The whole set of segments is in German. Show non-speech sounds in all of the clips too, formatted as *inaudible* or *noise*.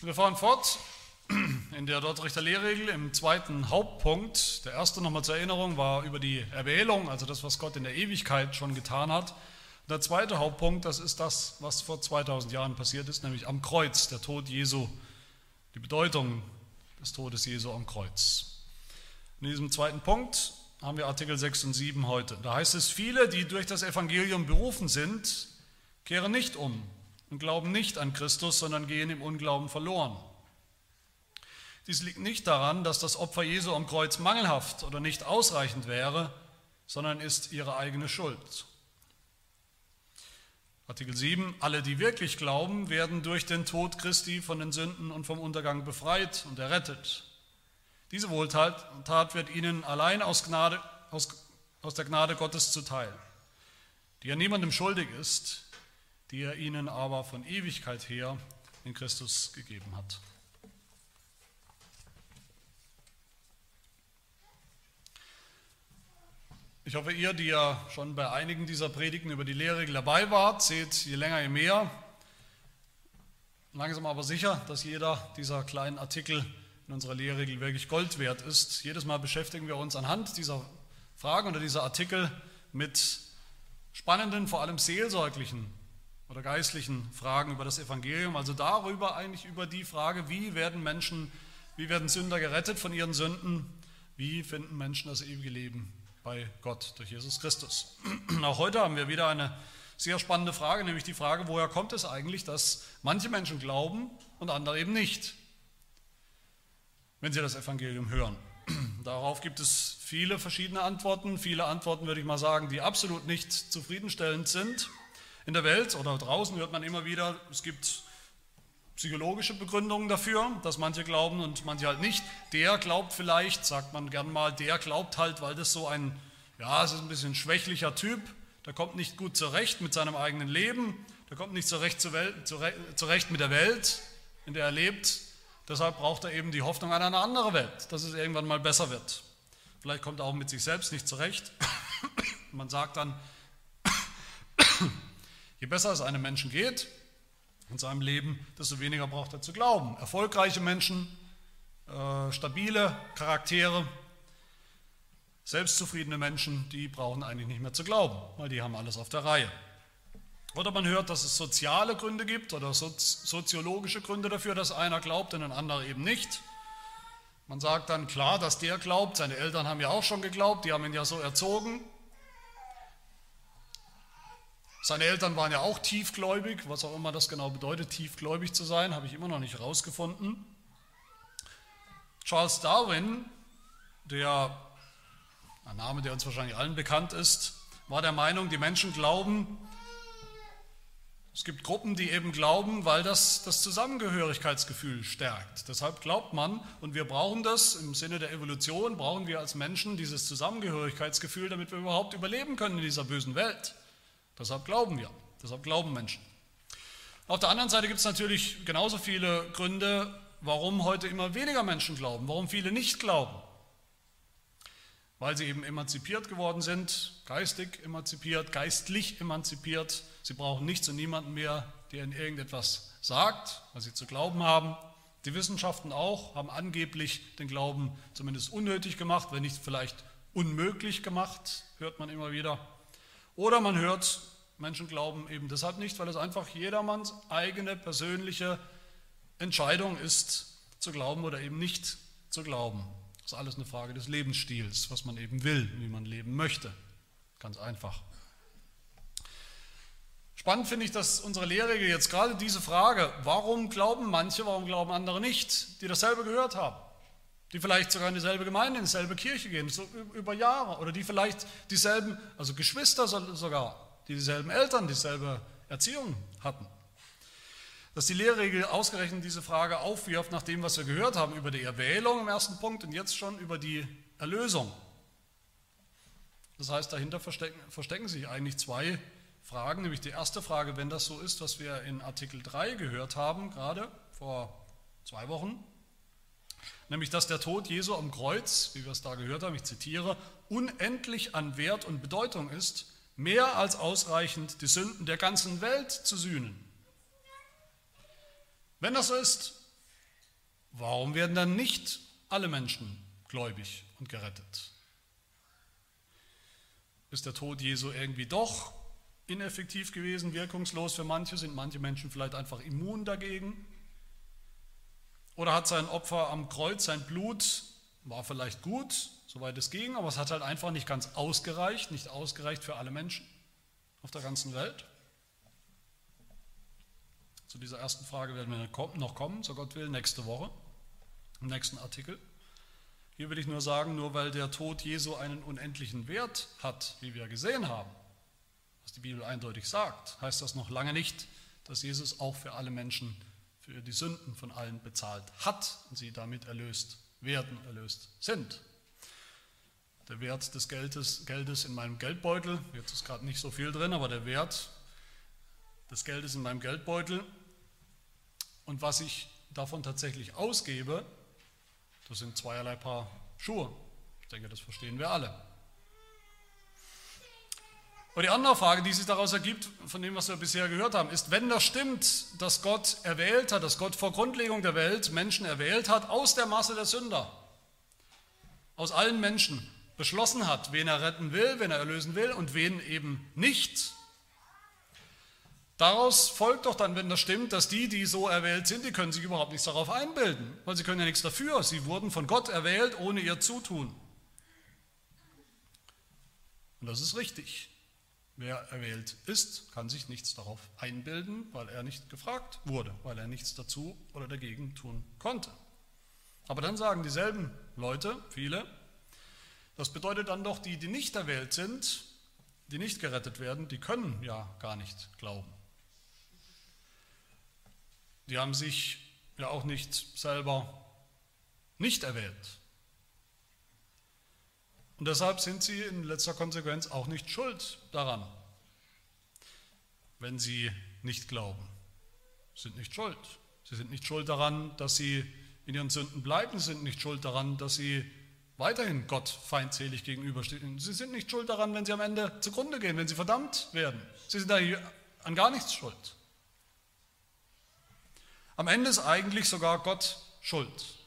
Wir fahren fort in der Dortrichter Lehrregel im zweiten Hauptpunkt. Der erste nochmal zur Erinnerung war über die Erwählung, also das, was Gott in der Ewigkeit schon getan hat. Der zweite Hauptpunkt, das ist das, was vor 2000 Jahren passiert ist, nämlich am Kreuz, der Tod Jesu, die Bedeutung des Todes Jesu am Kreuz. In diesem zweiten Punkt haben wir Artikel 6 und 7 heute. Da heißt es, viele, die durch das Evangelium berufen sind, kehren nicht um und glauben nicht an Christus, sondern gehen im Unglauben verloren. Dies liegt nicht daran, dass das Opfer Jesu am Kreuz mangelhaft oder nicht ausreichend wäre, sondern ist ihre eigene Schuld. Artikel 7, alle, die wirklich glauben, werden durch den Tod Christi von den Sünden und vom Untergang befreit und errettet. Diese Wohltat wird ihnen allein aus, Gnade, aus, aus der Gnade Gottes zuteil, die ja niemandem schuldig ist, die er ihnen aber von Ewigkeit her in Christus gegeben hat. Ich hoffe, ihr, die ja schon bei einigen dieser Predigten über die Lehrregel dabei wart, seht je länger je mehr, langsam aber sicher, dass jeder dieser kleinen Artikel in unserer Lehrregel wirklich Gold wert ist. Jedes Mal beschäftigen wir uns anhand dieser Fragen oder dieser Artikel mit spannenden, vor allem seelsorglichen oder geistlichen Fragen über das Evangelium, also darüber eigentlich über die Frage, wie werden Menschen, wie werden Sünder gerettet von ihren Sünden, wie finden Menschen das ewige Leben bei Gott durch Jesus Christus. *clears throat* Auch heute haben wir wieder eine sehr spannende Frage, nämlich die Frage, woher kommt es eigentlich, dass manche Menschen glauben und andere eben nicht, wenn sie das Evangelium hören. *clears throat* Darauf gibt es viele verschiedene Antworten, viele Antworten würde ich mal sagen, die absolut nicht zufriedenstellend sind. In der Welt oder draußen hört man immer wieder, es gibt psychologische Begründungen dafür, dass manche glauben und manche halt nicht. Der glaubt vielleicht, sagt man gern mal, der glaubt halt, weil das so ein, ja, es ist ein bisschen schwächlicher Typ, der kommt nicht gut zurecht mit seinem eigenen Leben, der kommt nicht zurecht, zurecht mit der Welt, in der er lebt. Deshalb braucht er eben die Hoffnung an eine andere Welt, dass es irgendwann mal besser wird. Vielleicht kommt er auch mit sich selbst nicht zurecht. Man sagt dann, je besser es einem Menschen geht, in seinem Leben, desto weniger braucht er zu glauben. Erfolgreiche Menschen, äh, stabile Charaktere, selbstzufriedene Menschen, die brauchen eigentlich nicht mehr zu glauben, weil die haben alles auf der Reihe. Oder man hört, dass es soziale Gründe gibt oder soziologische Gründe dafür, dass einer glaubt und ein anderer eben nicht. Man sagt dann klar, dass der glaubt, seine Eltern haben ja auch schon geglaubt, die haben ihn ja so erzogen, seine Eltern waren ja auch tiefgläubig, was auch immer das genau bedeutet, tiefgläubig zu sein, habe ich immer noch nicht herausgefunden. Charles Darwin, der, ein Name, der uns wahrscheinlich allen bekannt ist, war der Meinung, die Menschen glauben, es gibt Gruppen, die eben glauben, weil das das Zusammengehörigkeitsgefühl stärkt. Deshalb glaubt man, und wir brauchen das im Sinne der Evolution, brauchen wir als Menschen dieses Zusammengehörigkeitsgefühl, damit wir überhaupt überleben können in dieser bösen Welt. Deshalb glauben wir, deshalb glauben Menschen. Auf der anderen Seite gibt es natürlich genauso viele Gründe, warum heute immer weniger Menschen glauben, warum viele nicht glauben. Weil sie eben emanzipiert geworden sind, geistig emanzipiert, geistlich emanzipiert. Sie brauchen nichts und niemanden mehr, der ihnen irgendetwas sagt, was sie zu glauben haben. Die Wissenschaften auch haben angeblich den Glauben zumindest unnötig gemacht, wenn nicht vielleicht unmöglich gemacht, hört man immer wieder. Oder man hört, Menschen glauben eben deshalb nicht, weil es einfach jedermanns eigene persönliche Entscheidung ist, zu glauben oder eben nicht zu glauben. Das ist alles eine Frage des Lebensstils, was man eben will, wie man leben möchte. Ganz einfach. Spannend finde ich, dass unsere Lehrregel jetzt gerade diese Frage, warum glauben manche, warum glauben andere nicht, die dasselbe gehört haben die vielleicht sogar in dieselbe Gemeinde, in dieselbe Kirche gehen, so über Jahre, oder die vielleicht dieselben, also Geschwister sogar, die dieselben Eltern, dieselbe Erziehung hatten. Dass die Lehrregel ausgerechnet diese Frage aufwirft, nach dem, was wir gehört haben, über die Erwählung im ersten Punkt und jetzt schon über die Erlösung. Das heißt, dahinter verstecken, verstecken sich eigentlich zwei Fragen, nämlich die erste Frage, wenn das so ist, was wir in Artikel 3 gehört haben, gerade vor zwei Wochen, nämlich dass der Tod Jesu am Kreuz, wie wir es da gehört haben, ich zitiere, unendlich an Wert und Bedeutung ist, mehr als ausreichend die Sünden der ganzen Welt zu sühnen. Wenn das so ist, warum werden dann nicht alle Menschen gläubig und gerettet? Ist der Tod Jesu irgendwie doch ineffektiv gewesen, wirkungslos für manche? Sind manche Menschen vielleicht einfach immun dagegen? Oder hat sein Opfer am Kreuz, sein Blut, war vielleicht gut, soweit es ging, aber es hat halt einfach nicht ganz ausgereicht, nicht ausgereicht für alle Menschen auf der ganzen Welt? Zu dieser ersten Frage werden wir noch kommen, so Gott will, nächste Woche, im nächsten Artikel. Hier will ich nur sagen, nur weil der Tod Jesu einen unendlichen Wert hat, wie wir gesehen haben, was die Bibel eindeutig sagt, heißt das noch lange nicht, dass Jesus auch für alle Menschen für die Sünden von allen bezahlt hat und sie damit erlöst werden, erlöst sind. Der Wert des Geldes, Geldes in meinem Geldbeutel, jetzt ist gerade nicht so viel drin, aber der Wert des Geldes in meinem Geldbeutel und was ich davon tatsächlich ausgebe, das sind zweierlei Paar Schuhe. Ich denke, das verstehen wir alle. Und die andere Frage, die sich daraus ergibt, von dem, was wir bisher gehört haben, ist, wenn das stimmt, dass Gott erwählt hat, dass Gott vor Grundlegung der Welt Menschen erwählt hat, aus der Masse der Sünder, aus allen Menschen beschlossen hat, wen er retten will, wen er erlösen will und wen eben nicht, Daraus folgt doch dann, wenn das stimmt, dass die, die so erwählt sind, die können sich überhaupt nichts darauf einbilden, weil sie können ja nichts dafür. Sie wurden von Gott erwählt ohne ihr Zutun. Und das ist richtig. Wer erwählt ist, kann sich nichts darauf einbilden, weil er nicht gefragt wurde, weil er nichts dazu oder dagegen tun konnte. Aber dann sagen dieselben Leute, viele, das bedeutet dann doch, die, die nicht erwählt sind, die nicht gerettet werden, die können ja gar nicht glauben. Die haben sich ja auch nicht selber nicht erwählt. Und deshalb sind sie in letzter Konsequenz auch nicht schuld daran, wenn sie nicht glauben. Sie sind nicht schuld. Sie sind nicht schuld daran, dass sie in ihren Sünden bleiben. Sie sind nicht schuld daran, dass sie weiterhin Gott feindselig gegenüberstehen. Sie sind nicht schuld daran, wenn sie am Ende zugrunde gehen, wenn sie verdammt werden. Sie sind an gar nichts schuld. Am Ende ist eigentlich sogar Gott schuld.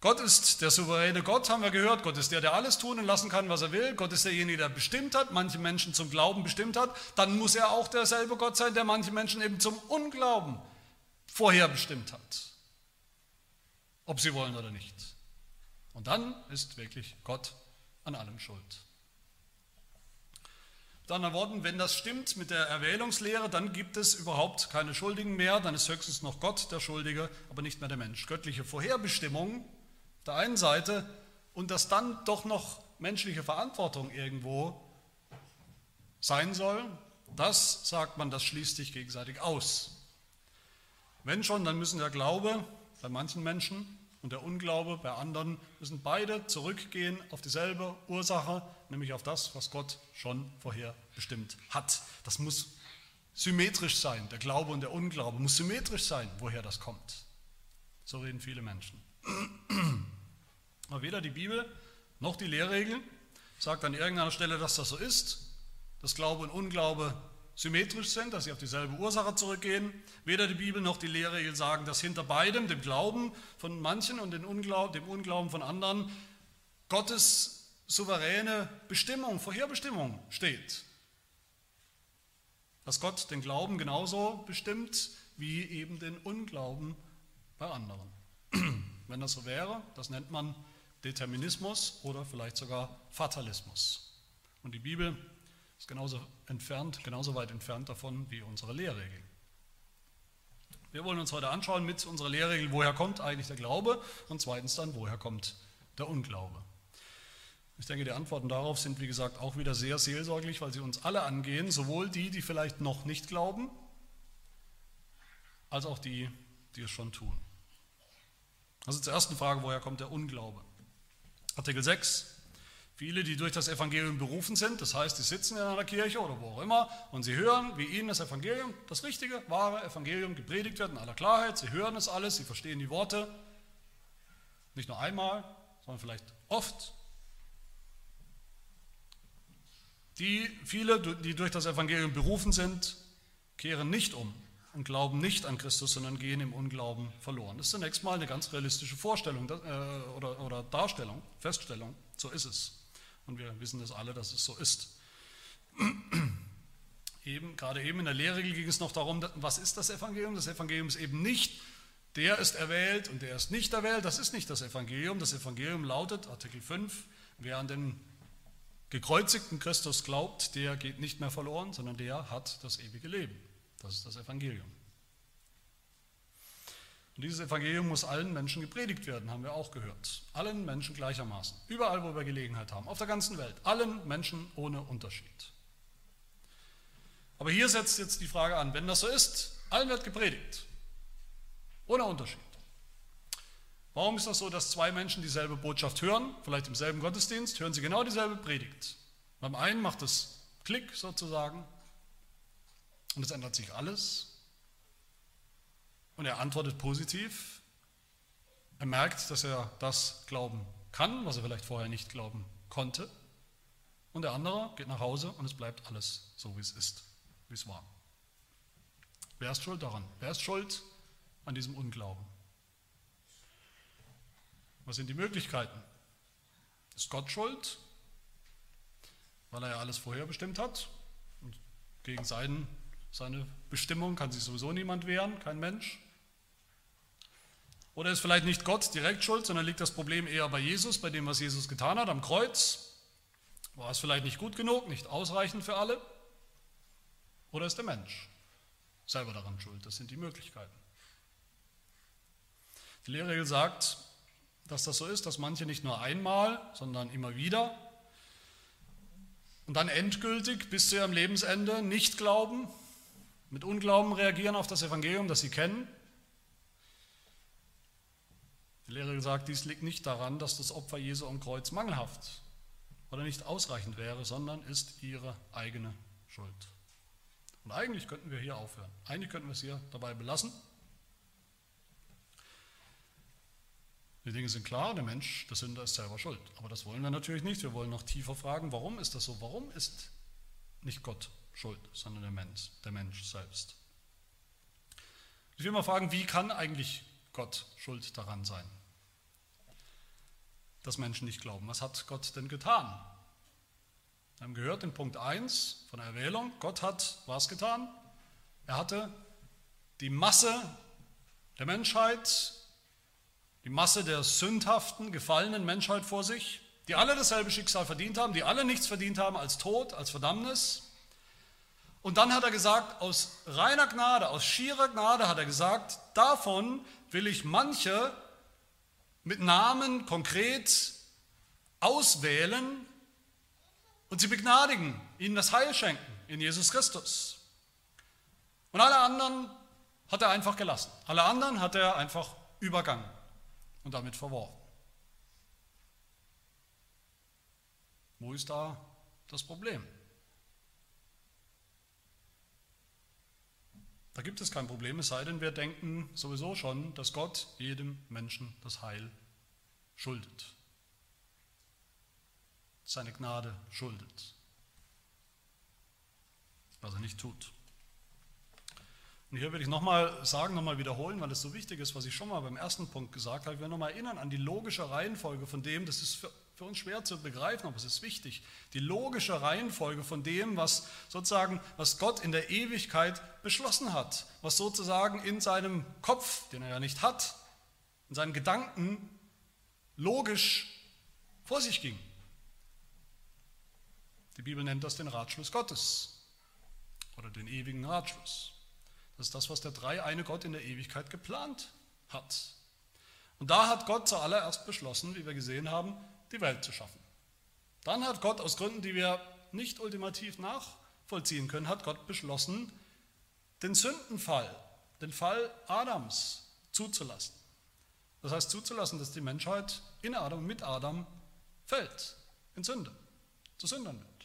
Gott ist der souveräne Gott, haben wir gehört. Gott ist der, der alles tun und lassen kann, was er will. Gott ist derjenige, der bestimmt hat, manche Menschen zum Glauben bestimmt hat. Dann muss er auch derselbe Gott sein, der manche Menschen eben zum Unglauben vorherbestimmt hat. Ob sie wollen oder nicht. Und dann ist wirklich Gott an allem schuld. Mit anderen Worten, wenn das stimmt mit der Erwählungslehre, dann gibt es überhaupt keine Schuldigen mehr, dann ist höchstens noch Gott der Schuldige, aber nicht mehr der Mensch. Göttliche Vorherbestimmung der einen Seite und dass dann doch noch menschliche Verantwortung irgendwo sein soll, das sagt man, das schließt sich gegenseitig aus. Wenn schon, dann müssen der Glaube bei manchen Menschen und der Unglaube bei anderen, müssen beide zurückgehen auf dieselbe Ursache, nämlich auf das, was Gott schon vorher bestimmt hat. Das muss symmetrisch sein, der Glaube und der Unglaube muss symmetrisch sein, woher das kommt. So reden viele Menschen. Aber weder die Bibel noch die Lehrregeln sagt an irgendeiner Stelle, dass das so ist, dass Glaube und Unglaube symmetrisch sind, dass sie auf dieselbe Ursache zurückgehen. Weder die Bibel noch die Lehrregeln sagen, dass hinter beidem, dem Glauben von manchen und dem Unglauben, von anderen, Gottes souveräne Bestimmung, Vorherbestimmung steht. Dass Gott den Glauben genauso bestimmt wie eben den Unglauben bei anderen. *clears throat* Wenn das so wäre, das nennt man Determinismus oder vielleicht sogar Fatalismus. Und die Bibel ist genauso entfernt, genauso weit entfernt davon wie unsere Lehrregeln. Wir wollen uns heute anschauen mit unserer Lehrregel, woher kommt eigentlich der Glaube und zweitens dann, woher kommt der Unglaube. Ich denke, die Antworten darauf sind, wie gesagt, auch wieder sehr seelsorglich, weil sie uns alle angehen, sowohl die, die vielleicht noch nicht glauben, als auch die, die es schon tun. Also zur ersten Frage, woher kommt der Unglaube? Artikel 6. Viele, die durch das Evangelium berufen sind, das heißt, die sitzen in einer Kirche oder wo auch immer und sie hören, wie ihnen das Evangelium, das richtige, wahre Evangelium gepredigt wird in aller Klarheit. Sie hören es alles, sie verstehen die Worte. Nicht nur einmal, sondern vielleicht oft. Die viele, die durch das Evangelium berufen sind, kehren nicht um und glauben nicht an Christus, sondern gehen im Unglauben verloren. Das ist zunächst mal eine ganz realistische Vorstellung äh, oder, oder Darstellung, Feststellung. So ist es. Und wir wissen das alle, dass es so ist. *clears throat* Eben, gerade eben in der Lehrregel ging es noch darum, was ist das Evangelium? Das Evangelium ist eben nicht, der ist erwählt und der ist nicht erwählt. Das ist nicht das Evangelium. Das Evangelium lautet, Artikel 5, wer an den gekreuzigten Christus glaubt, der geht nicht mehr verloren, sondern der hat das ewige Leben. Das ist das Evangelium. Und dieses Evangelium muss allen Menschen gepredigt werden, haben wir auch gehört. Allen Menschen gleichermaßen. Überall, wo wir Gelegenheit haben. Auf der ganzen Welt. Allen Menschen ohne Unterschied. Aber hier setzt jetzt die Frage an, wenn das so ist, allen wird gepredigt. Ohne Unterschied. Warum ist das so, dass zwei Menschen dieselbe Botschaft hören, vielleicht im selben Gottesdienst, hören sie genau dieselbe Predigt? Beim einen macht es Klick sozusagen und es ändert sich alles. Und er antwortet positiv. Er merkt, dass er das glauben kann, was er vielleicht vorher nicht glauben konnte. Und der andere geht nach Hause und es bleibt alles so, wie es ist, wie es war. Wer ist schuld daran? Wer ist schuld an diesem Unglauben? Was sind die Möglichkeiten? Ist Gott schuld, weil er ja alles vorherbestimmt hat? Und gegen seinen seine Bestimmung kann sich sowieso niemand wehren, kein Mensch. Oder ist vielleicht nicht Gott direkt schuld, sondern liegt das Problem eher bei Jesus, bei dem, was Jesus getan hat am Kreuz? War es vielleicht nicht gut genug, nicht ausreichend für alle? Oder ist der Mensch selber daran schuld? Das sind die Möglichkeiten. Die Lehrregel sagt, dass das so ist, dass manche nicht nur einmal, sondern immer wieder und dann endgültig bis zu ihrem Lebensende nicht glauben, mit Unglauben reagieren auf das Evangelium, das sie kennen. Die Lehre sagt, dies liegt nicht daran, dass das Opfer Jesu am Kreuz mangelhaft oder nicht ausreichend wäre, sondern ist ihre eigene Schuld. Und eigentlich könnten wir hier aufhören. Eigentlich könnten wir es hier dabei belassen. Die Dinge sind klar, der Mensch, der Sünder ist selber schuld. Aber das wollen wir natürlich nicht. Wir wollen noch tiefer fragen, warum ist das so? Warum ist nicht Gott schuld, sondern der Mensch, der Mensch selbst. Ich will mal fragen, wie kann eigentlich Gott schuld daran sein, dass Menschen nicht glauben? Was hat Gott denn getan? Wir haben gehört in Punkt 1 von der Erwählung, Gott hat was getan? Er hatte die Masse der Menschheit, die Masse der sündhaften, gefallenen Menschheit vor sich, die alle dasselbe Schicksal verdient haben, die alle nichts verdient haben als Tod, als Verdammnis. Und dann hat er gesagt, aus reiner Gnade, aus schierer Gnade hat er gesagt, davon will ich manche mit Namen konkret auswählen und sie begnadigen, ihnen das Heil schenken in Jesus Christus. Und alle anderen hat er einfach gelassen. Alle anderen hat er einfach übergangen und damit verworfen. Wo ist da das Problem? Da gibt es kein Problem, es sei denn, wir denken sowieso schon, dass Gott jedem Menschen das Heil schuldet. Seine Gnade schuldet. Was er nicht tut. Und hier will ich nochmal sagen, nochmal wiederholen, weil es so wichtig ist, was ich schon mal beim ersten Punkt gesagt habe. Ich will nochmal erinnern an die logische Reihenfolge von dem, das ist für für uns schwer zu begreifen, aber es ist wichtig. Die logische Reihenfolge von dem, was sozusagen, was Gott in der Ewigkeit beschlossen hat, was sozusagen in seinem Kopf, den er ja nicht hat, in seinen Gedanken logisch vor sich ging. Die Bibel nennt das den Ratschluss Gottes oder den ewigen Ratschluss. Das ist das, was der dreieine Gott in der Ewigkeit geplant hat. Und da hat Gott zuallererst beschlossen, wie wir gesehen haben, die Welt zu schaffen. Dann hat Gott aus Gründen, die wir nicht ultimativ nachvollziehen können, hat Gott beschlossen, den Sündenfall, den Fall Adams zuzulassen. Das heißt zuzulassen, dass die Menschheit in Adam mit Adam fällt, in Sünde, zu Sündern wird.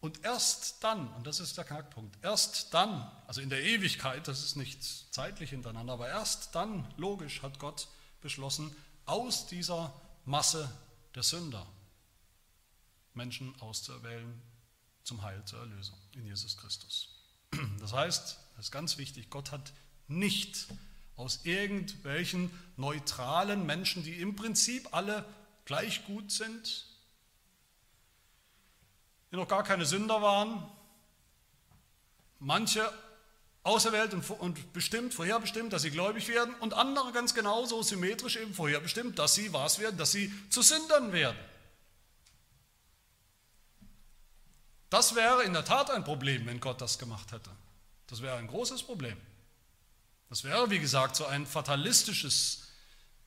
Und erst dann, und das ist der Knackpunkt, erst dann, also in der Ewigkeit, das ist nicht zeitlich hintereinander, aber erst dann, logisch, hat Gott beschlossen, aus dieser Masse der Sünder Menschen auszuerwählen zum Heil, zur Erlösung in Jesus Christus. *clears throat* Das heißt, das ist ganz wichtig, Gott hat nicht aus irgendwelchen neutralen Menschen, die im Prinzip alle gleich gut sind, die noch gar keine Sünder waren, manche auserwählt und bestimmt, vorherbestimmt, dass sie gläubig werden und andere ganz genauso symmetrisch eben vorherbestimmt, dass sie was werden, dass sie zu Sündern werden. Das wäre in der Tat ein Problem, wenn Gott das gemacht hätte. Das wäre ein großes Problem. Das wäre, wie gesagt, so ein fatalistisches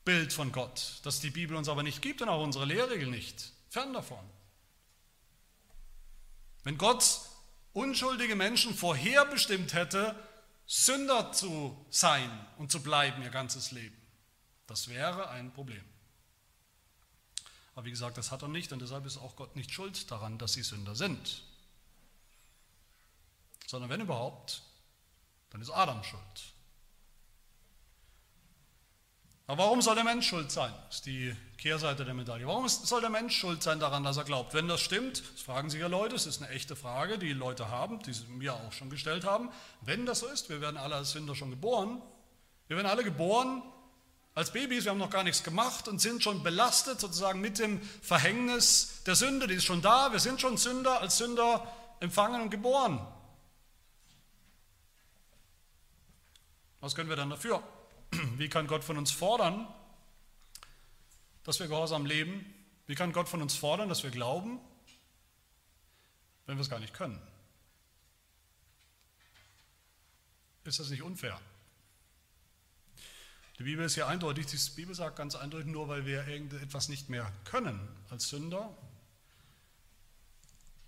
Bild von Gott, das die Bibel uns aber nicht gibt und auch unsere Lehrregel nicht. Fern davon. Wenn Gott unschuldige Menschen vorherbestimmt hätte, Sünder zu sein und zu bleiben ihr ganzes Leben, das wäre ein Problem. Aber wie gesagt, das hat er nicht und deshalb ist auch Gott nicht schuld daran, dass sie Sünder sind. Sondern wenn überhaupt, dann ist Adam schuld. Aber warum soll der Mensch schuld sein? Das ist die Kehrseite der Medaille. Warum soll der Mensch schuld sein daran, dass er glaubt? Wenn das stimmt, das fragen sich ja Leute, es ist eine echte Frage, die Leute haben, die sie mir auch schon gestellt haben. Wenn das so ist, wir werden alle als Sünder schon geboren, wir werden alle geboren als Babys, wir haben noch gar nichts gemacht und sind schon belastet sozusagen mit dem Verhängnis der Sünde, die ist schon da, wir sind schon Sünder, als Sünder empfangen und geboren. Was können wir dann dafür? *clears throat* Wie kann Gott von uns fordern, dass wir gehorsam leben? Wie kann Gott von uns fordern, dass wir glauben, wenn wir es gar nicht können? Ist das nicht unfair? Die Bibel ist ja eindeutig, die Bibel sagt ganz eindeutig, nur weil wir irgendetwas nicht mehr können als Sünder,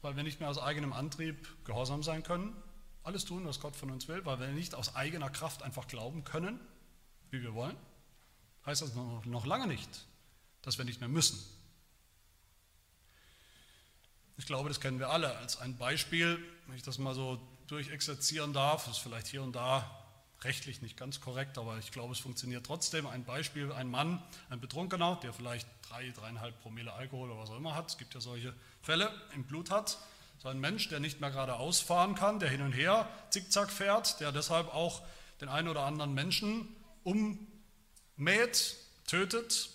weil wir nicht mehr aus eigenem Antrieb gehorsam sein können, alles tun, was Gott von uns will, weil wir nicht aus eigener Kraft einfach glauben können, wie wir wollen, heißt das noch, lange nicht, dass wir nicht mehr müssen. Ich glaube, das kennen wir alle als ein Beispiel, wenn ich das mal so durchexerzieren darf, das ist vielleicht hier und da rechtlich nicht ganz korrekt, aber ich glaube, es funktioniert trotzdem. Ein Beispiel, ein Mann, ein Betrunkener, der vielleicht drei, dreieinhalb Promille Alkohol oder was auch immer hat, es gibt ja solche Fälle, im Blut hat, so ein Mensch, der nicht mehr geradeaus fahren kann, der hin und her zickzack fährt, der deshalb auch den einen oder anderen Menschen ummäht, tötet.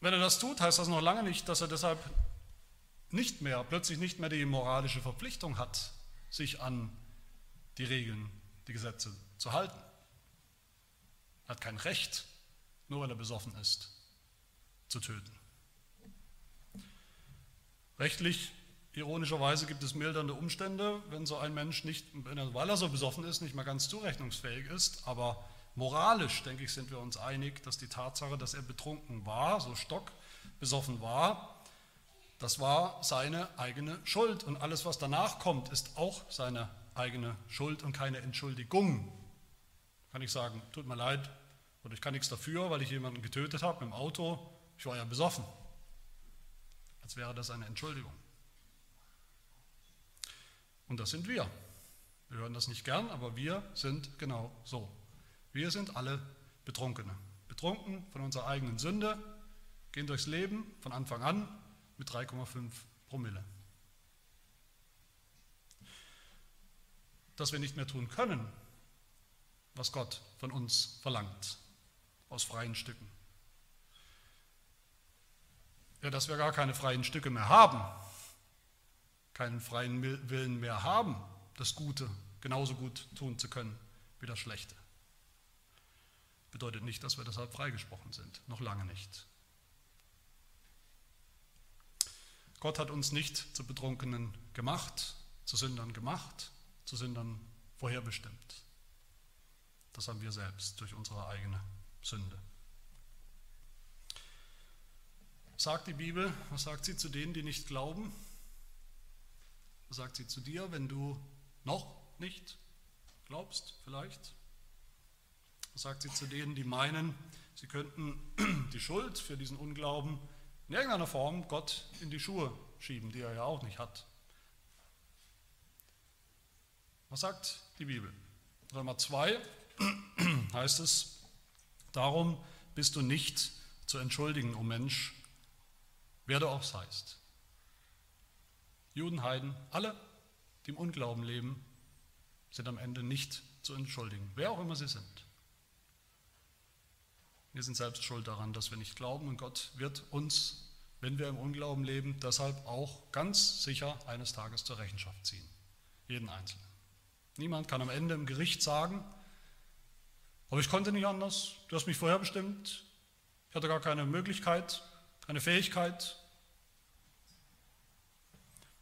Wenn er das tut, heißt das noch lange nicht, dass er deshalb nicht mehr, plötzlich nicht mehr die moralische Verpflichtung hat, sich an die Regeln, die Gesetze zu halten. Er hat kein Recht, nur weil er besoffen ist, zu töten. Rechtlich Ironischerweise gibt es mildernde Umstände, wenn so ein Mensch nicht, weil er so besoffen ist, nicht mehr ganz zurechnungsfähig ist. Aber moralisch, denke ich, sind wir uns einig, dass die Tatsache, dass er betrunken war, so stockbesoffen war, das war seine eigene Schuld. Und alles, was danach kommt, ist auch seine eigene Schuld und keine Entschuldigung. Kann ich sagen, tut mir leid, oder ich kann nichts dafür, weil ich jemanden getötet habe im Auto, ich war ja besoffen. Als wäre das eine Entschuldigung. Und das sind wir. Wir hören das nicht gern, aber wir sind genau so. Wir sind alle Betrunkene. Betrunken von unserer eigenen Sünde, gehen durchs Leben von Anfang an mit 3,5 Promille. Dass wir nicht mehr tun können, was Gott von uns verlangt, aus freien Stücken. Ja, dass wir gar keine freien Stücke mehr haben, keinen freien Willen mehr haben, das Gute genauso gut tun zu können wie das Schlechte. Bedeutet nicht, dass wir deshalb freigesprochen sind, noch lange nicht. Gott hat uns nicht zu Betrunkenen gemacht, zu Sündern gemacht, zu Sündern vorherbestimmt. Das haben wir selbst durch unsere eigene Sünde. Sagt die Bibel, was sagt sie zu denen, die nicht glauben? Sagt sie zu dir, wenn du noch nicht glaubst, vielleicht? Was sagt sie zu denen, die meinen, sie könnten *clears throat* die Schuld für diesen Unglauben in irgendeiner Form Gott in die Schuhe schieben, die er ja auch nicht hat? Was sagt die Bibel? Römer 2 *clears throat* heißt es, darum bist du nicht zu entschuldigen, o oh Mensch, wer du auch seist. Juden, Heiden, alle, die im Unglauben leben, sind am Ende nicht zu entschuldigen, wer auch immer sie sind. Wir sind selbst schuld daran, dass wir nicht glauben und Gott wird uns, wenn wir im Unglauben leben, deshalb auch ganz sicher eines Tages zur Rechenschaft ziehen. Jeden Einzelnen. Niemand kann am Ende im Gericht sagen, aber ich konnte nicht anders, du hast mich vorher bestimmt, ich hatte gar keine Möglichkeit, keine Fähigkeit.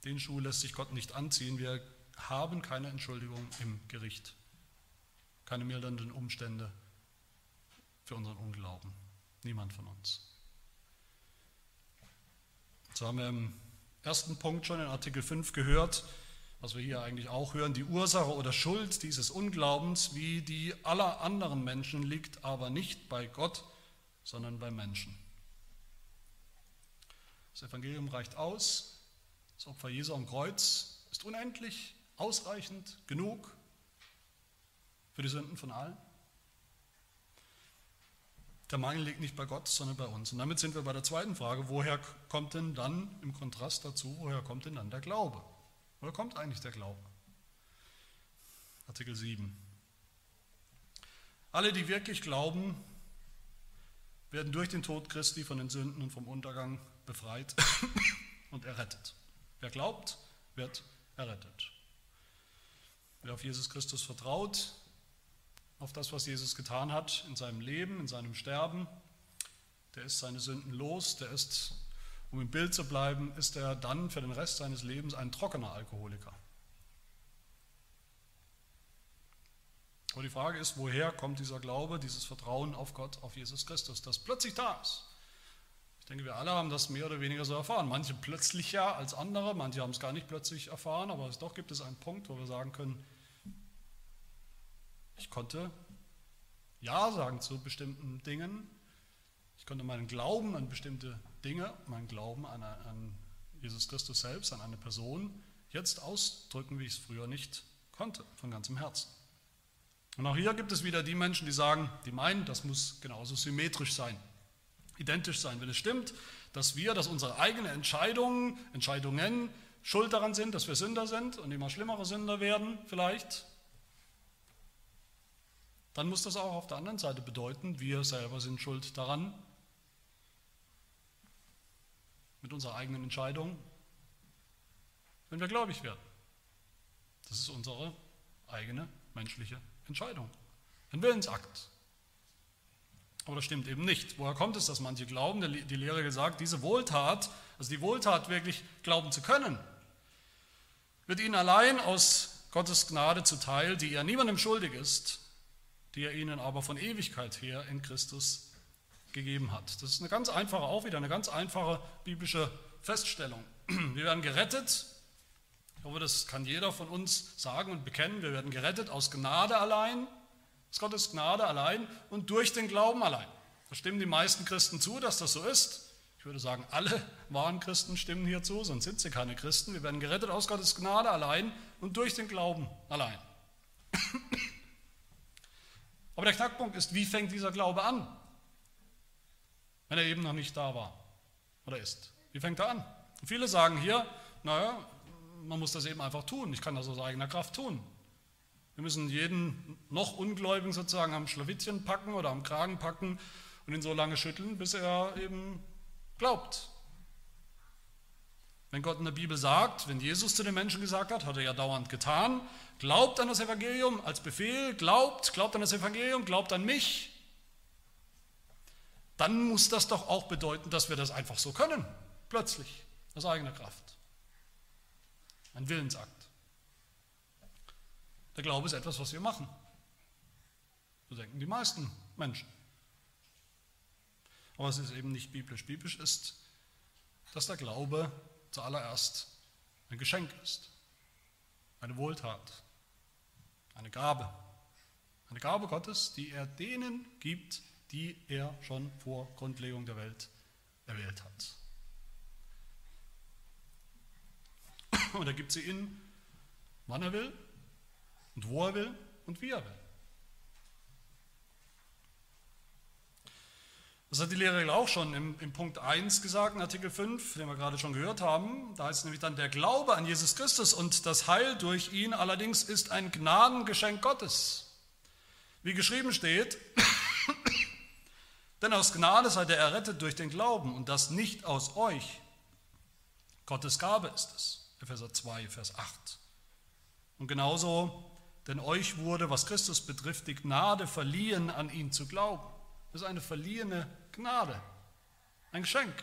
Den Schuh lässt sich Gott nicht anziehen. Wir haben keine Entschuldigung im Gericht, keine mildernden Umstände für unseren Unglauben. Niemand von uns. So haben wir im ersten Punkt schon in Artikel 5 gehört, was wir hier eigentlich auch hören, die Ursache oder Schuld dieses Unglaubens wie die aller anderen Menschen liegt aber nicht bei Gott, sondern bei Menschen. Das Evangelium reicht aus, das Opfer Jesu am Kreuz ist unendlich, ausreichend, genug für die Sünden von allen. Der Mangel liegt nicht bei Gott, sondern bei uns. Und damit sind wir bei der zweiten Frage, woher kommt denn dann im Kontrast dazu, woher kommt denn dann der Glaube? Woher kommt eigentlich der Glaube? Artikel 7. Alle, die wirklich glauben, werden durch den Tod Christi von den Sünden und vom Untergang befreit und errettet. Wer glaubt, wird errettet. Wer auf Jesus Christus vertraut, auf das, was Jesus getan hat in seinem Leben, in seinem Sterben, der ist seine Sünden los, der ist, um im Bild zu bleiben, ist er dann für den Rest seines Lebens ein trockener Alkoholiker. Aber die Frage ist, woher kommt dieser Glaube, dieses Vertrauen auf Gott, auf Jesus Christus, das plötzlich da ist? Ich denke, wir alle haben das mehr oder weniger so erfahren. Manche plötzlicher als andere, manche haben es gar nicht plötzlich erfahren, aber doch gibt es einen Punkt, wo wir sagen können, ich konnte Ja sagen zu bestimmten Dingen. Ich konnte meinen Glauben an bestimmte Dinge, meinen Glauben an, an Jesus Christus selbst, an eine Person, jetzt ausdrücken, wie ich es früher nicht konnte, von ganzem Herzen. Und auch hier gibt es wieder die Menschen, die sagen, die meinen, das muss genauso symmetrisch sein, identisch sein. Wenn es stimmt, dass wir, dass unsere eigenen Entscheidungen, Entscheidungen schuld daran sind, dass wir Sünder sind und immer schlimmere Sünder werden vielleicht, dann muss das auch auf der anderen Seite bedeuten, wir selber sind schuld daran, mit unserer eigenen Entscheidung, wenn wir gläubig werden. Das ist unsere eigene menschliche Entscheidung, ein Willensakt. Aber das stimmt eben nicht. Woher kommt es, dass manche glauben, die Lehre gesagt, diese Wohltat, also die Wohltat wirklich glauben zu können, wird ihnen allein aus Gottes Gnade zuteil, die er niemandem schuldig ist, die er ihnen aber von Ewigkeit her in Christus gegeben hat. Das ist eine ganz einfache, auch wieder eine ganz einfache biblische Feststellung. Wir werden gerettet, ich hoffe, das kann jeder von uns sagen und bekennen, wir werden gerettet aus Gnade allein, aus Gottes Gnade allein und durch den Glauben allein. Da stimmen die meisten Christen zu, dass das so ist. Ich würde sagen, alle wahren Christen stimmen hier zu, sonst sind sie keine Christen. Wir werden gerettet aus Gottes Gnade allein und durch den Glauben allein. *clears throat* Aber der Knackpunkt ist, wie fängt dieser Glaube an, wenn er eben noch nicht da war oder ist? Wie fängt er an? Und viele sagen hier, naja, man muss das eben einfach tun. Ich kann das aus eigener Kraft tun. Wir müssen jeden noch Ungläubigen sozusagen am Schlawittchen packen oder am Kragen packen und ihn so lange schütteln, bis er eben glaubt. Wenn Gott in der Bibel sagt, wenn Jesus zu den Menschen gesagt hat, hat er ja dauernd getan, glaubt an das Evangelium als Befehl, glaubt, glaubt an das Evangelium, glaubt an mich, dann muss das doch auch bedeuten, dass wir das einfach so können, plötzlich, aus eigener Kraft. Ein Willensakt. Der Glaube ist etwas, was wir machen. So denken die meisten Menschen. Aber es ist eben nicht biblisch. Biblisch ist, dass der Glaube zuallererst ein Geschenk ist, eine Wohltat, eine Gabe. Eine Gabe Gottes, die er denen gibt, die er schon vor Grundlegung der Welt erwählt hat. Und er gibt sie ihnen, wann er will und wo er will und wie er will. Das hat die Lehrregel auch schon im, im Punkt 1 gesagt, in Artikel 5, den wir gerade schon gehört haben. Da heißt es nämlich dann, der Glaube an Jesus Christus und das Heil durch ihn allerdings ist ein Gnadengeschenk Gottes. Wie geschrieben steht, *coughs* denn aus Gnade seid ihr errettet durch den Glauben und das nicht aus euch. Gottes Gabe ist es. Epheser 2, Vers 8. Und genauso, denn euch wurde, was Christus betrifft, die Gnade verliehen, an ihn zu glauben. Das ist eine verliehene Gnade, ein Geschenk.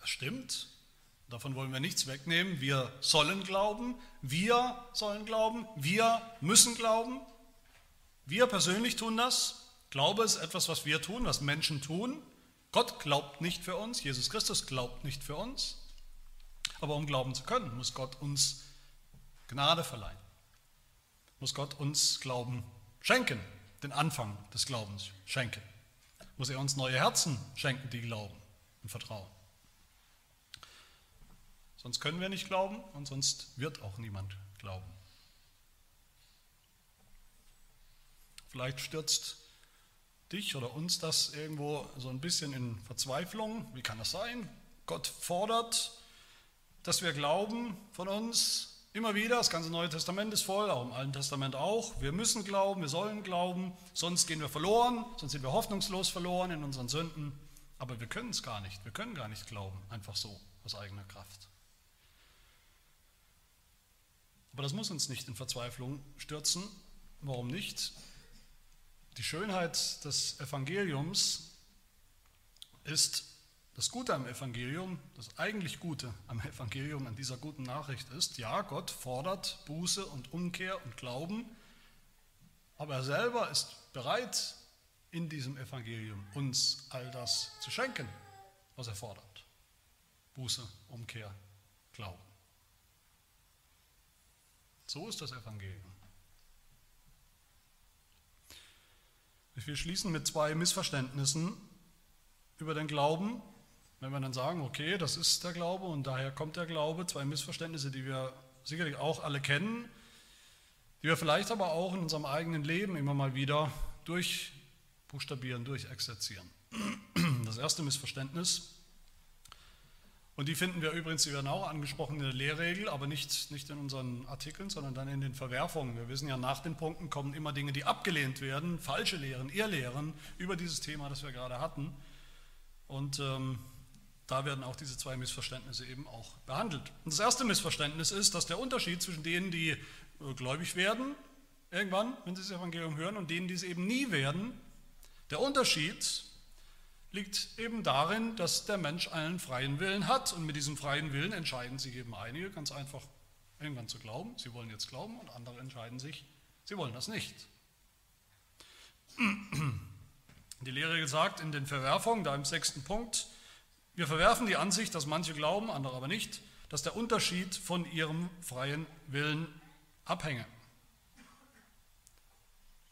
Das stimmt, davon wollen wir nichts wegnehmen. Wir sollen glauben, wir sollen glauben, wir müssen glauben. Wir persönlich tun das. Glaube ist etwas, was wir tun, was Menschen tun. Gott glaubt nicht für uns, Jesus Christus glaubt nicht für uns. Aber um glauben zu können, muss Gott uns Gnade verleihen. Muss Gott uns Glauben schenken, den Anfang des Glaubens schenken. Muss er uns neue Herzen schenken, die glauben und vertrauen. Sonst können wir nicht glauben und sonst wird auch niemand glauben. Vielleicht stürzt dich oder uns das irgendwo so ein bisschen in Verzweiflung. Wie kann das sein? Gott fordert, dass wir glauben von uns, Immer wieder, das ganze Neue Testament ist voll, auch im Alten Testament auch. Wir müssen glauben, wir sollen glauben, sonst gehen wir verloren, sonst sind wir hoffnungslos verloren in unseren Sünden. Aber wir können es gar nicht, wir können gar nicht glauben, einfach so, aus eigener Kraft. Aber das muss uns nicht in Verzweiflung stürzen. Warum nicht? Die Schönheit des Evangeliums ist, das Gute am Evangelium, das eigentlich Gute am Evangelium, an dieser guten Nachricht ist, ja, Gott fordert Buße und Umkehr und Glauben, aber er selber ist bereit, in diesem Evangelium uns all das zu schenken, was er fordert. Buße, Umkehr, Glauben. So ist das Evangelium. Ich will schließen mit zwei Missverständnissen über den Glauben, wenn wir dann sagen, okay, das ist der Glaube und daher kommt der Glaube, zwei Missverständnisse, die wir sicherlich auch alle kennen, die wir vielleicht aber auch in unserem eigenen Leben immer mal wieder durchbuchstabieren, durchexerzieren. Das erste Missverständnis, und die finden wir übrigens, die werden auch angesprochen in der Lehrregel, aber nicht, nicht in unseren Artikeln, sondern dann in den Verwerfungen. Wir wissen ja, nach den Punkten kommen immer Dinge, die abgelehnt werden, falsche Lehren, Irrlehren über dieses Thema, das wir gerade hatten. Und ähm, da werden auch diese zwei Missverständnisse eben auch behandelt. Und das erste Missverständnis ist, dass der Unterschied zwischen denen, die äh, gläubig werden, irgendwann, wenn sie das Evangelium hören, und denen, die es eben nie werden, der Unterschied liegt eben darin, dass der Mensch einen freien Willen hat. Und mit diesem freien Willen entscheiden sich eben einige ganz einfach, irgendwann zu glauben. Sie wollen jetzt glauben und andere entscheiden sich, sie wollen das nicht. Die Lehre sagt in den Verwerfungen, da im sechsten Punkt, wir verwerfen die Ansicht, dass manche glauben, andere aber nicht, dass der Unterschied von ihrem freien Willen abhänge.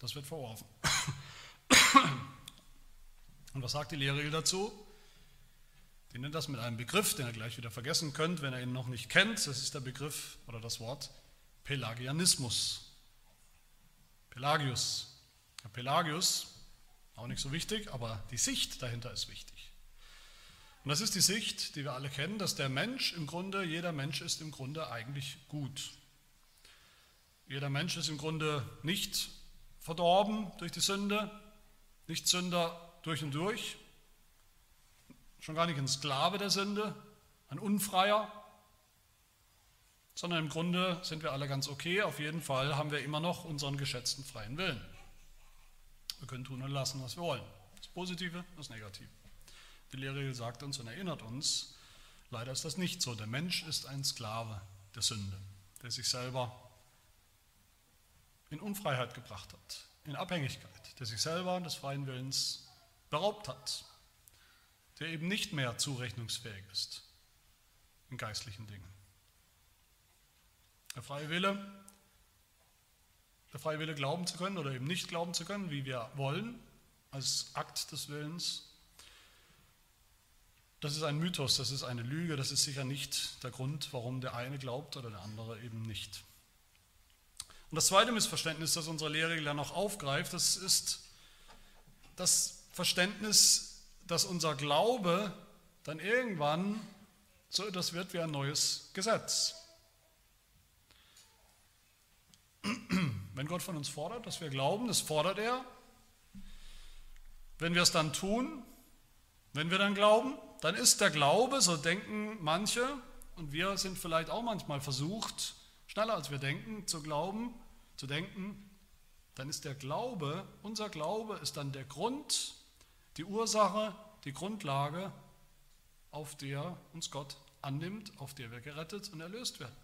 Das wird verworfen. Und was sagt die Lehre dazu? Die nennt das mit einem Begriff, den ihr gleich wieder vergessen könnt, wenn ihr ihn noch nicht kennt. Das ist der Begriff oder das Wort Pelagianismus. Pelagius. Der Pelagius, auch nicht so wichtig, aber die Sicht dahinter ist wichtig. Und das ist die Sicht, die wir alle kennen, dass der Mensch im Grunde, jeder Mensch ist im Grunde eigentlich gut. Jeder Mensch ist im Grunde nicht verdorben durch die Sünde, nicht Sünder durch und durch, schon gar nicht ein Sklave der Sünde, ein Unfreier, sondern im Grunde sind wir alle ganz okay. Auf jeden Fall haben wir immer noch unseren geschätzten freien Willen. Wir können tun und lassen, was wir wollen. Das Positive, das Negative. Die Lehre sagt uns und erinnert uns, leider ist das nicht so. Der Mensch ist ein Sklave der Sünde, der sich selber in Unfreiheit gebracht hat, in Abhängigkeit, der sich selber des freien Willens beraubt hat, der eben nicht mehr zurechnungsfähig ist in geistlichen Dingen. Der freie Wille, der freie Wille glauben zu können oder eben nicht glauben zu können, wie wir wollen, als Akt des Willens, das ist ein Mythos, das ist eine Lüge, das ist sicher nicht der Grund, warum der eine glaubt oder der andere eben nicht. das zweite Missverständnis, das unsere Lehre dann noch aufgreift, das ist das Verständnis, dass unser Glaube dann irgendwann so etwas wird wie ein neues Gesetz. Wenn Gott von uns fordert, dass wir glauben, das fordert er. Wenn wir es dann tun, wenn wir dann glauben, dann ist der Glaube, so denken manche, und wir sind vielleicht auch manchmal versucht, schneller als wir denken, zu glauben, zu denken, dann ist der Glaube, unser Glaube ist dann der Grund, die Ursache, die Grundlage, auf der uns Gott annimmt, auf der wir gerettet und erlöst werden.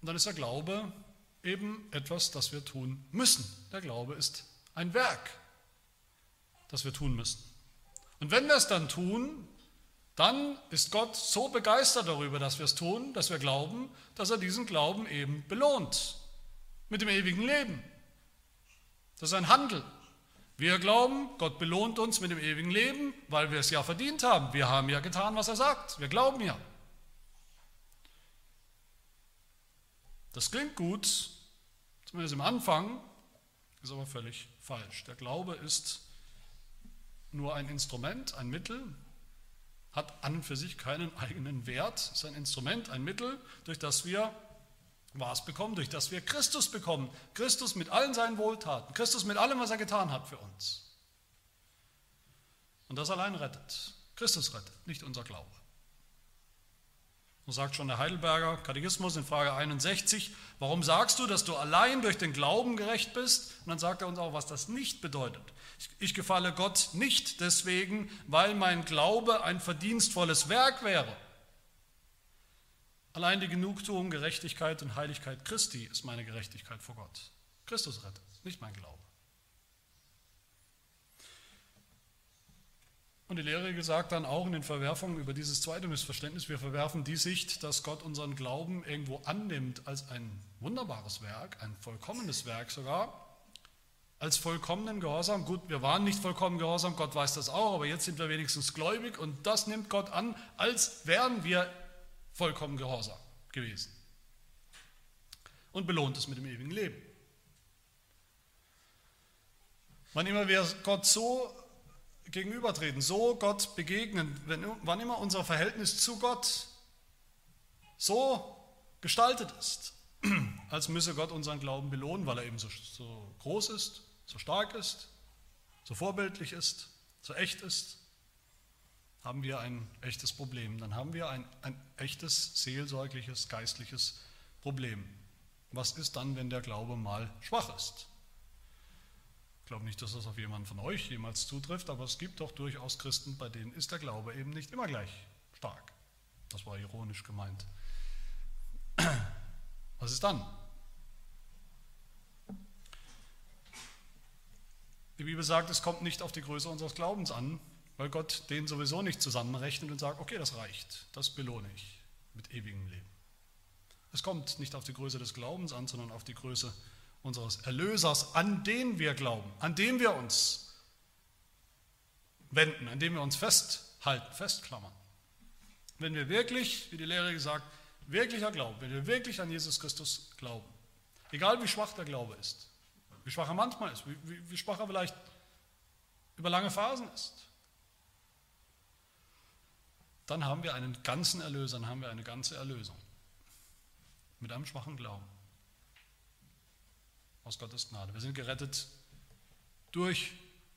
Und dann ist der Glaube eben etwas, das wir tun müssen. Der Glaube ist ein Werk, das wir tun müssen. Und wenn wir es dann tun, dann ist Gott so begeistert darüber, dass wir es tun, dass wir glauben, dass er diesen Glauben eben belohnt mit dem ewigen Leben. Das ist ein Handel. Wir glauben, Gott belohnt uns mit dem ewigen Leben, weil wir es ja verdient haben. Wir haben ja getan, was er sagt. Wir glauben ja. Das klingt gut, zumindest im Anfang, ist aber völlig falsch. Der Glaube ist nur ein Instrument, ein Mittel, hat an und für sich keinen eigenen Wert, ist ein Instrument, ein Mittel, durch das wir was bekommen, durch das wir Christus bekommen. Christus mit allen seinen Wohltaten, Christus mit allem, was er getan hat für uns. Und das allein rettet. Christus rettet, nicht unser Glaube. So sagt schon der Heidelberger Katechismus in Frage 61, warum sagst du, dass du allein durch den Glauben gerecht bist? Und dann sagt er uns auch, was das nicht bedeutet. Ich gefalle Gott nicht deswegen, weil mein Glaube ein verdienstvolles Werk wäre. Allein die Genugtuung, Gerechtigkeit und Heiligkeit Christi ist meine Gerechtigkeit vor Gott. Christus rettet, nicht mein Glaube. Und die Lehre sagt dann auch in den Verwerfungen über dieses zweite Missverständnis, wir verwerfen die Sicht, dass Gott unseren Glauben irgendwo annimmt als ein wunderbares Werk, ein vollkommenes Werk sogar, als vollkommenen Gehorsam. Gut, wir waren nicht vollkommen gehorsam, Gott weiß das auch, aber jetzt sind wir wenigstens gläubig und das nimmt Gott an, als wären wir vollkommen gehorsam gewesen. Und belohnt es mit dem ewigen Leben. Wann immer wir Gott so gegenübertreten, so Gott begegnen, wenn, wann immer unser Verhältnis zu Gott so gestaltet ist, *clears throat* als müsse Gott unseren Glauben belohnen, weil er eben so, so groß ist, so stark ist, so vorbildlich ist, so echt ist, haben wir ein echtes Problem. Dann haben wir ein, ein echtes seelsorgliches, geistliches Problem. Was ist dann, wenn der Glaube mal schwach ist? Ich glaube nicht, dass das auf jemanden von euch jemals zutrifft, aber es gibt doch durchaus Christen, bei denen ist der Glaube eben nicht immer gleich stark. Das war ironisch gemeint. Was ist dann? Die Bibel sagt, es kommt nicht auf die Größe unseres Glaubens an, weil Gott den sowieso nicht zusammenrechnet und sagt, okay, das reicht, das belohne ich mit ewigem Leben. Es kommt nicht auf die Größe des Glaubens an, sondern auf die Größe unseres Erlösers, an den wir glauben, an dem wir uns wenden, an dem wir uns festhalten, festklammern. Wenn wir wirklich, wie die Lehre gesagt, wirklicher Glauben, wenn wir wirklich an Jesus Christus glauben, egal wie schwach der Glaube ist, wie schwach er manchmal ist, wie, wie, wie schwach er vielleicht über lange Phasen ist, dann haben wir einen ganzen Erlöser, dann haben wir eine ganze Erlösung. Mit einem schwachen Glauben aus Gottes Gnade. Wir sind gerettet durch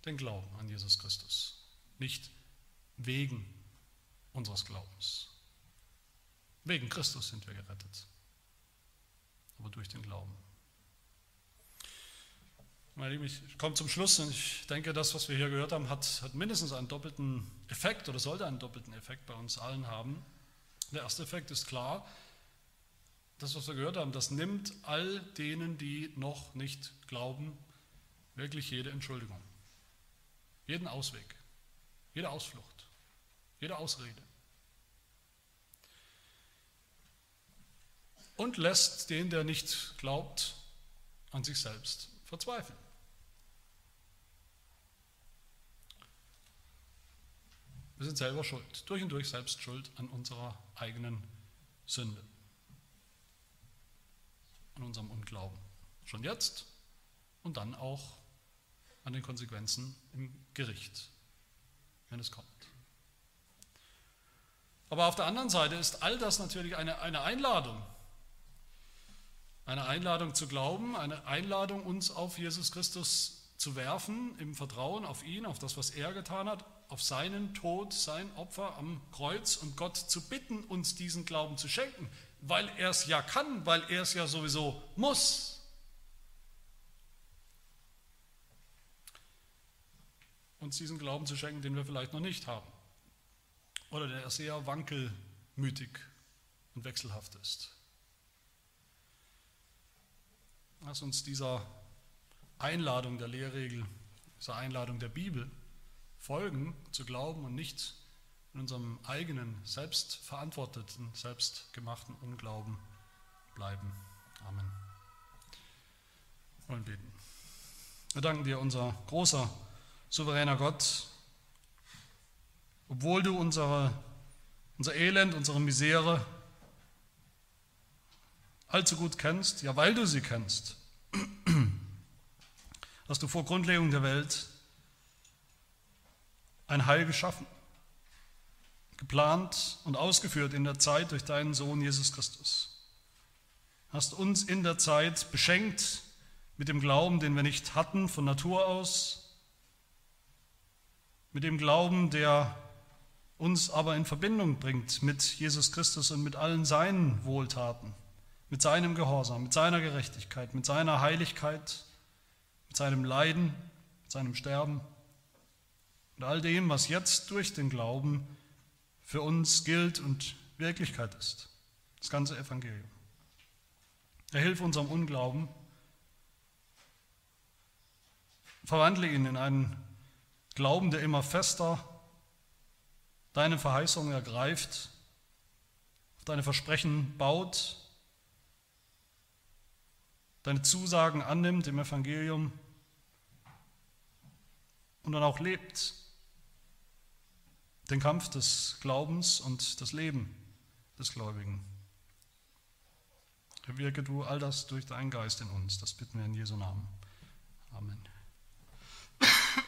den Glauben an Jesus Christus, nicht wegen unseres Glaubens. Wegen Christus sind wir gerettet, aber durch den Glauben. Meine Lieben, ich komme zum Schluss und ich denke, das, was wir hier gehört haben, hat, hat mindestens einen doppelten Effekt oder sollte einen doppelten Effekt bei uns allen haben. Der erste Effekt ist klar, das, was wir gehört haben, das nimmt all denen, die noch nicht glauben, wirklich jede Entschuldigung, jeden Ausweg, jede Ausflucht, jede Ausrede. Und lässt den, der nicht glaubt, an sich selbst verzweifeln. Wir sind selber schuld, durch und durch selbst schuld an unserer eigenen Sünde. an unserem Unglauben. Schon jetzt und dann auch an den Konsequenzen im Gericht, wenn es kommt. Aber auf der anderen Seite ist all das natürlich eine, eine Einladung. Eine Einladung zu glauben, eine Einladung, uns auf Jesus Christus zu werfen, im Vertrauen auf ihn, auf das, was er getan hat, auf seinen Tod, sein Opfer am Kreuz und Gott zu bitten, uns diesen Glauben zu schenken, weil er es ja kann, weil er es ja sowieso muss. Uns diesen Glauben zu schenken, den wir vielleicht noch nicht haben oder der sehr wankelmütig und wechselhaft ist. Lass uns dieser Einladung der Lehrregel, dieser Einladung der Bibel folgen, zu glauben und nicht in unserem eigenen, selbstverantworteten, selbstgemachten Unglauben bleiben. Amen. Wir wollen beten. Wir danken dir, unser großer, souveräner Gott, obwohl du unsere, unser Elend, unsere Misere allzu gut kennst, ja weil du sie kennst, *clears throat* hast du vor Grundlegung der Welt ein Heil geschaffen, geplant und ausgeführt in der Zeit durch deinen Sohn Jesus Christus. Hast uns in der Zeit beschenkt mit dem Glauben, den wir nicht hatten von Natur aus, mit dem Glauben, der uns aber in Verbindung bringt mit Jesus Christus und mit allen seinen Wohltaten, mit seinem Gehorsam, mit seiner Gerechtigkeit, mit seiner Heiligkeit, mit seinem Leiden, mit seinem Sterben und all dem, was jetzt durch den Glauben für uns gilt und Wirklichkeit ist. Das ganze Evangelium. Er hilft unserem Unglauben, verwandle ihn in einen Glauben, der immer fester deine Verheißung ergreift, auf deine Versprechen baut, deine Zusagen annimmt im Evangelium und dann auch lebt. Den Kampf des Glaubens und das Leben des Gläubigen. Wirke du all das durch deinen Geist in uns. Das bitten wir in Jesu Namen. Amen.